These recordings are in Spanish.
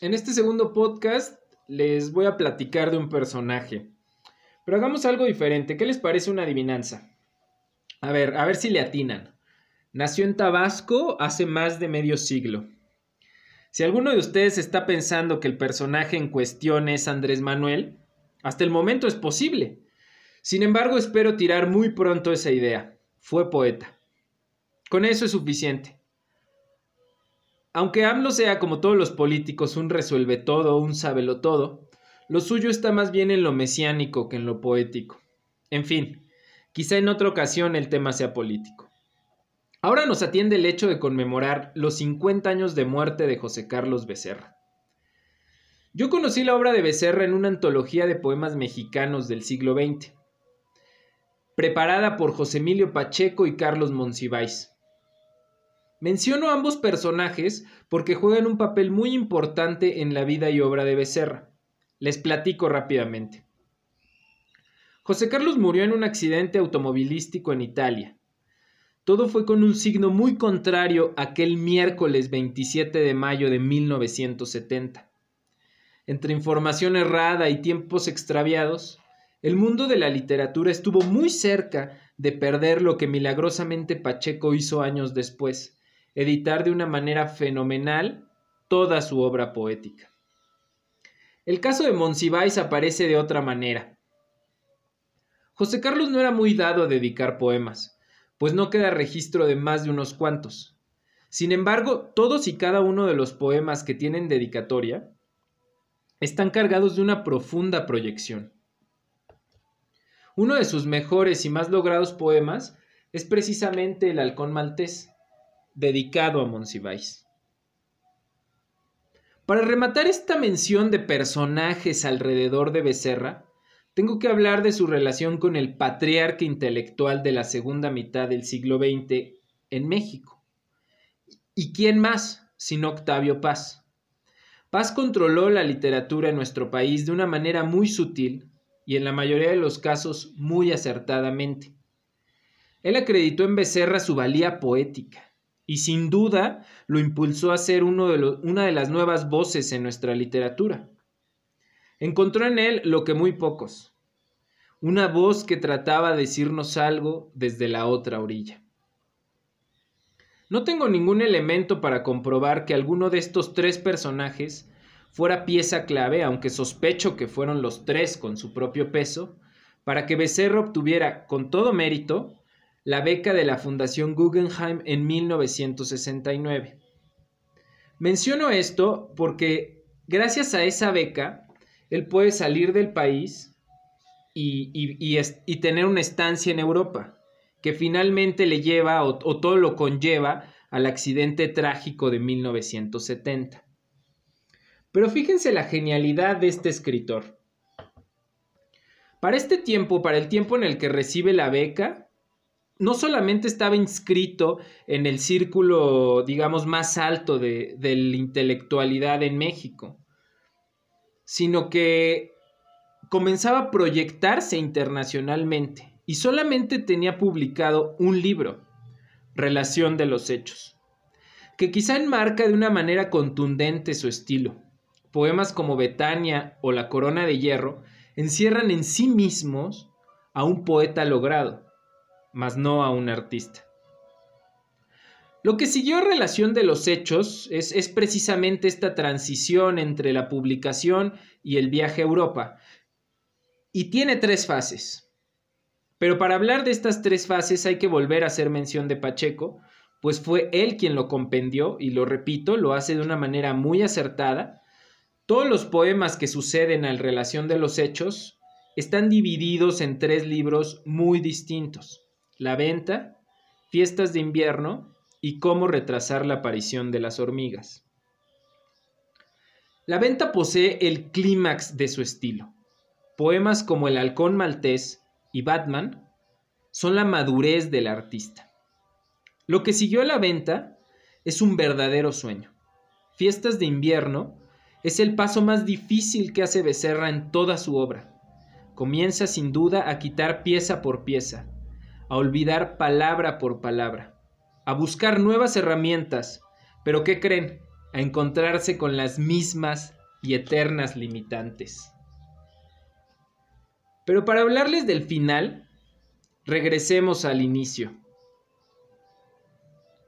En este segundo podcast les voy a platicar de un personaje. Pero hagamos algo diferente. ¿Qué les parece una adivinanza? A ver, a ver si le atinan. Nació en Tabasco hace más de medio siglo. Si alguno de ustedes está pensando que el personaje en cuestión es Andrés Manuel, hasta el momento es posible. Sin embargo, espero tirar muy pronto esa idea. Fue poeta. Con eso es suficiente. Aunque AMLO sea como todos los políticos un resuelve todo, un sábelo todo, lo suyo está más bien en lo mesiánico que en lo poético. En fin, quizá en otra ocasión el tema sea político. Ahora nos atiende el hecho de conmemorar los 50 años de muerte de José Carlos Becerra. Yo conocí la obra de Becerra en una antología de poemas mexicanos del siglo XX, preparada por José Emilio Pacheco y Carlos Monsiváis. Menciono ambos personajes porque juegan un papel muy importante en la vida y obra de Becerra. Les platico rápidamente. José Carlos murió en un accidente automovilístico en Italia. Todo fue con un signo muy contrario aquel miércoles 27 de mayo de 1970. Entre información errada y tiempos extraviados, el mundo de la literatura estuvo muy cerca de perder lo que milagrosamente Pacheco hizo años después, editar de una manera fenomenal toda su obra poética. El caso de Monsiváis aparece de otra manera. José Carlos no era muy dado a dedicar poemas, pues no queda registro de más de unos cuantos. Sin embargo, todos y cada uno de los poemas que tienen dedicatoria están cargados de una profunda proyección. Uno de sus mejores y más logrados poemas es precisamente El Halcón Maltés, dedicado a Monsiváis. Para rematar esta mención de personajes alrededor de Becerra, tengo que hablar de su relación con el patriarca intelectual de la segunda mitad del siglo XX en México. ¿Y quién más sino Octavio Paz? Paz controló la literatura en nuestro país de una manera muy sutil y en la mayoría de los casos muy acertadamente. Él acreditó en Becerra su valía poética, y sin duda lo impulsó a ser uno de una de las nuevas voces en nuestra literatura. Encontró en él lo que muy pocos, una voz que trataba de decirnos algo desde la otra orilla. No tengo ningún elemento para comprobar que alguno de estos tres personajes fuera pieza clave, aunque sospecho que fueron los tres con su propio peso, para que Becerra obtuviera con todo mérito la beca de la Fundación Guggenheim en 1969. Menciono esto porque gracias a esa beca, él puede salir del país y, tener una estancia en Europa, que finalmente le lleva o, o todo lo conlleva al accidente trágico de 1970. Pero fíjense la genialidad de este escritor. Para este tiempo, para el tiempo en el que recibe la beca, no solamente estaba inscrito en el círculo, digamos, más alto de, la intelectualidad en México, sino que comenzaba a proyectarse internacionalmente y solamente tenía publicado un libro, Relación de los Hechos, que quizá enmarca de una manera contundente su estilo. Poemas como Betania o La Corona de Hierro encierran en sí mismos a un poeta logrado mas no a un artista. Lo que siguió a relación de los hechos es, es, precisamente esta transición entre la publicación y el viaje a Europa. Y tiene tres fases. Pero para hablar de estas tres fases hay que volver a hacer mención de Pacheco, pues fue él quien lo compendió y lo repito, lo hace de una manera muy acertada. Todos los poemas que suceden al relación de los hechos están divididos en tres libros muy distintos la venta, fiestas de invierno y cómo retrasar la aparición de las hormigas. La venta posee el clímax de su estilo. Poemas como El halcón maltés y Batman son la madurez del artista. Lo que siguió a la venta es un verdadero sueño. Fiestas de invierno es el paso más difícil que hace Becerra en toda su obra. Comienza sin duda a quitar pieza por pieza, a olvidar palabra por palabra, a buscar nuevas herramientas. Pero ¿qué creen? a encontrarse con las mismas y eternas limitantes. Pero para hablarles del final, regresemos al inicio.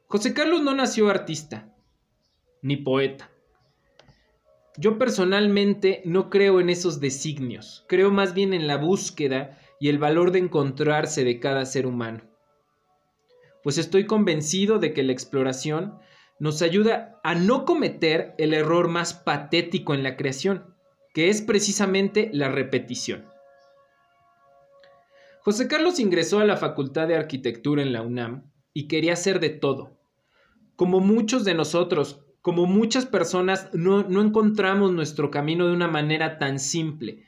José Carlos no nació artista, ni poeta. Yo personalmente no creo en esos designios, creo más bien en la búsqueda y el valor de encontrarse de cada ser humano. Pues estoy convencido de que la exploración nos ayuda a no cometer el error más patético en la creación, que es precisamente la repetición. José Carlos ingresó a la Facultad de Arquitectura en la UNAM y quería hacer de todo. Como muchos de nosotros, como muchas personas, no, encontramos nuestro camino de una manera tan simple.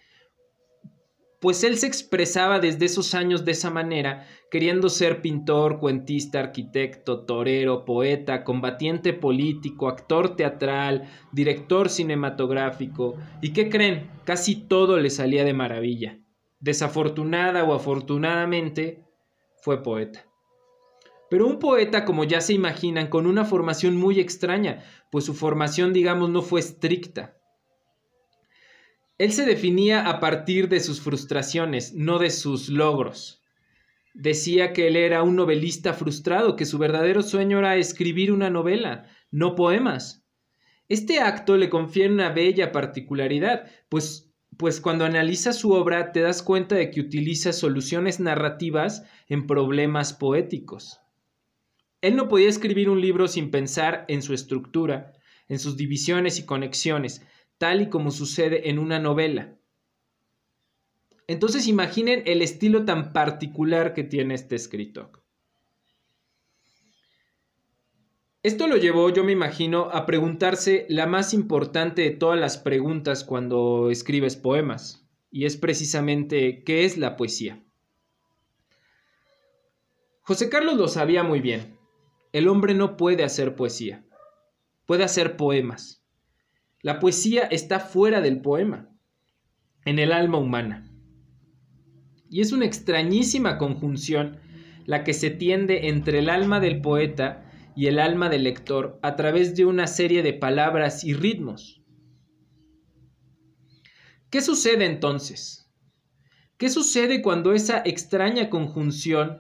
Pues él se expresaba desde esos años de esa manera, queriendo ser pintor, cuentista, arquitecto, torero, poeta, combatiente político, actor teatral, director cinematográfico. ¿Y qué creen? Casi todo le salía de maravilla. Desafortunada o afortunadamente, fue poeta. Pero un poeta, como ya se imaginan, con una formación muy extraña, pues su formación, digamos, no fue estricta. Él se definía a partir de sus frustraciones, no de sus logros. Decía que él era un novelista frustrado, que su verdadero sueño era escribir una novela, no poemas. Este acto le confiere una bella particularidad, pues, pues cuando analizas su obra te das cuenta de que utiliza soluciones narrativas en problemas poéticos. Él no podía escribir un libro sin pensar en su estructura, en sus divisiones y conexiones, tal y como sucede en una novela. Entonces imaginen el estilo tan particular que tiene este escritor. Esto lo llevó, yo me imagino, a preguntarse la más importante de todas las preguntas cuando escribes poemas, y es precisamente ¿qué es la poesía? José Carlos lo sabía muy bien. El hombre no puede hacer poesía, puede hacer poemas. La poesía está fuera del poema, en el alma humana. Y es una extrañísima conjunción la que se tiende entre el alma del poeta y el alma del lector a través de una serie de palabras y ritmos. ¿Qué sucede entonces? ¿Qué sucede cuando esa extraña conjunción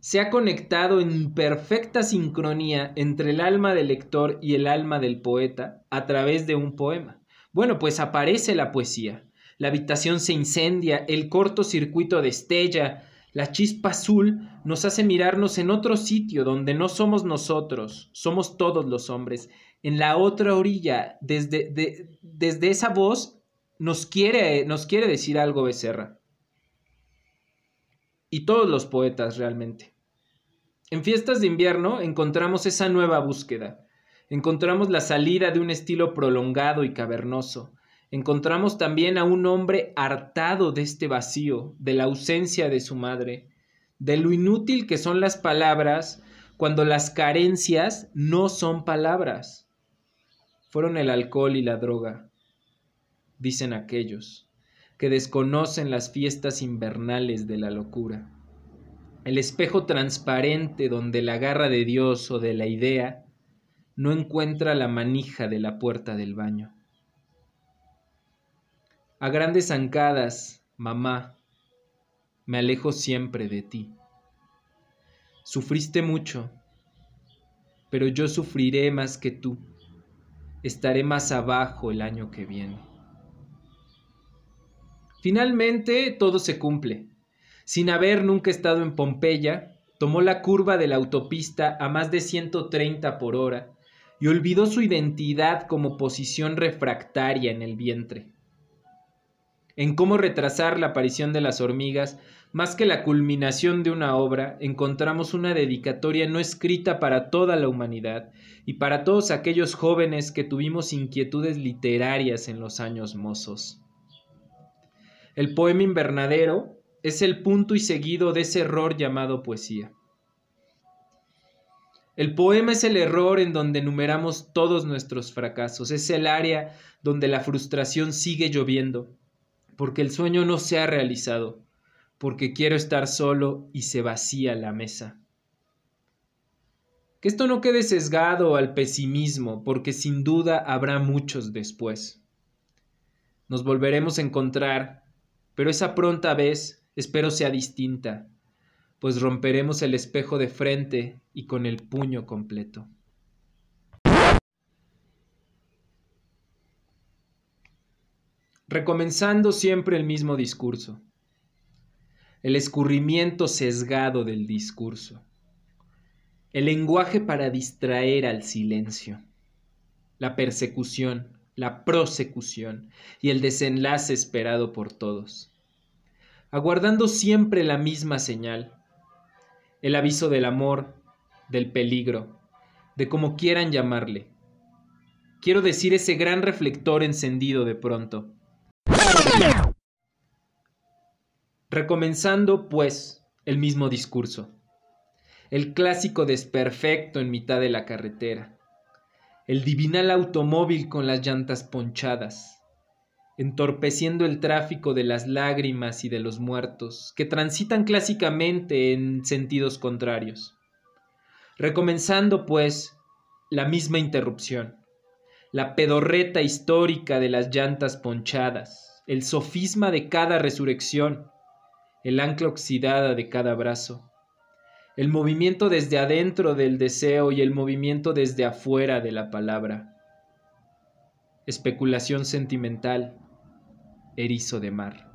se ha conectado en perfecta sincronía entre el alma del lector y el alma del poeta a través de un poema. Bueno, pues aparece la poesía. La habitación se incendia, el cortocircuito destella, la chispa azul nos hace mirarnos en otro sitio donde no somos nosotros, somos todos los hombres. En la otra orilla, desde, desde esa voz, nos quiere, nos quiere decir algo Becerra y todos los poetas realmente. En fiestas de invierno encontramos esa nueva búsqueda, encontramos la salida de un estilo prolongado y cavernoso, encontramos también a un hombre hartado de este vacío, de la ausencia de su madre, de lo inútil que son las palabras cuando las carencias no son palabras. Fueron el alcohol y la droga, dicen aquellos que desconocen las fiestas invernales de la locura. El espejo transparente donde la garra de Dios o de la idea no encuentra la manija de la puerta del baño. A grandes zancadas, mamá, me alejo siempre de ti. Sufriste mucho, pero yo sufriré más que tú. Estaré más abajo el año que viene. Finalmente todo se cumple. Sin haber nunca estado en Pompeya, tomó la curva de la autopista a más de 130 por hora y olvidó su identidad como posición refractaria en el vientre. En cómo retrasar la aparición de las hormigas, más que la culminación de una obra, encontramos una dedicatoria no escrita para toda la humanidad y para todos aquellos jóvenes que tuvimos inquietudes literarias en los años mozos. El poema invernadero es el punto y seguido de ese error llamado poesía. El poema es el error en donde enumeramos todos nuestros fracasos, es el área donde la frustración sigue lloviendo, porque el sueño no se ha realizado, porque quiero estar solo y se vacía la mesa. Que esto no quede sesgado al pesimismo, porque sin duda habrá muchos después. Nos volveremos a encontrar, pero esa pronta vez espero sea distinta, pues romperemos el espejo de frente y con el puño completo. Recomenzando siempre el mismo discurso, el escurrimiento sesgado del discurso el lenguaje para distraer al silencio, la persecución, la prosecución y el desenlace esperado por todos, aguardando siempre la misma señal, el aviso del amor, del peligro, de como quieran llamarle. Quiero decir ese gran reflector encendido de pronto. Recomenzando, pues, el mismo discurso el clásico desperfecto en mitad de la carretera, el divinal automóvil con las llantas ponchadas, entorpeciendo el tráfico de las lágrimas y de los muertos, que transitan clásicamente en sentidos contrarios. Recomenzando, pues, la misma interrupción, la pedorreta histórica de las llantas ponchadas, el sofisma de cada resurrección, el ancla oxidada de cada brazo, el movimiento desde adentro del deseo y el movimiento desde afuera de la palabra. Especulación sentimental, erizo de mar.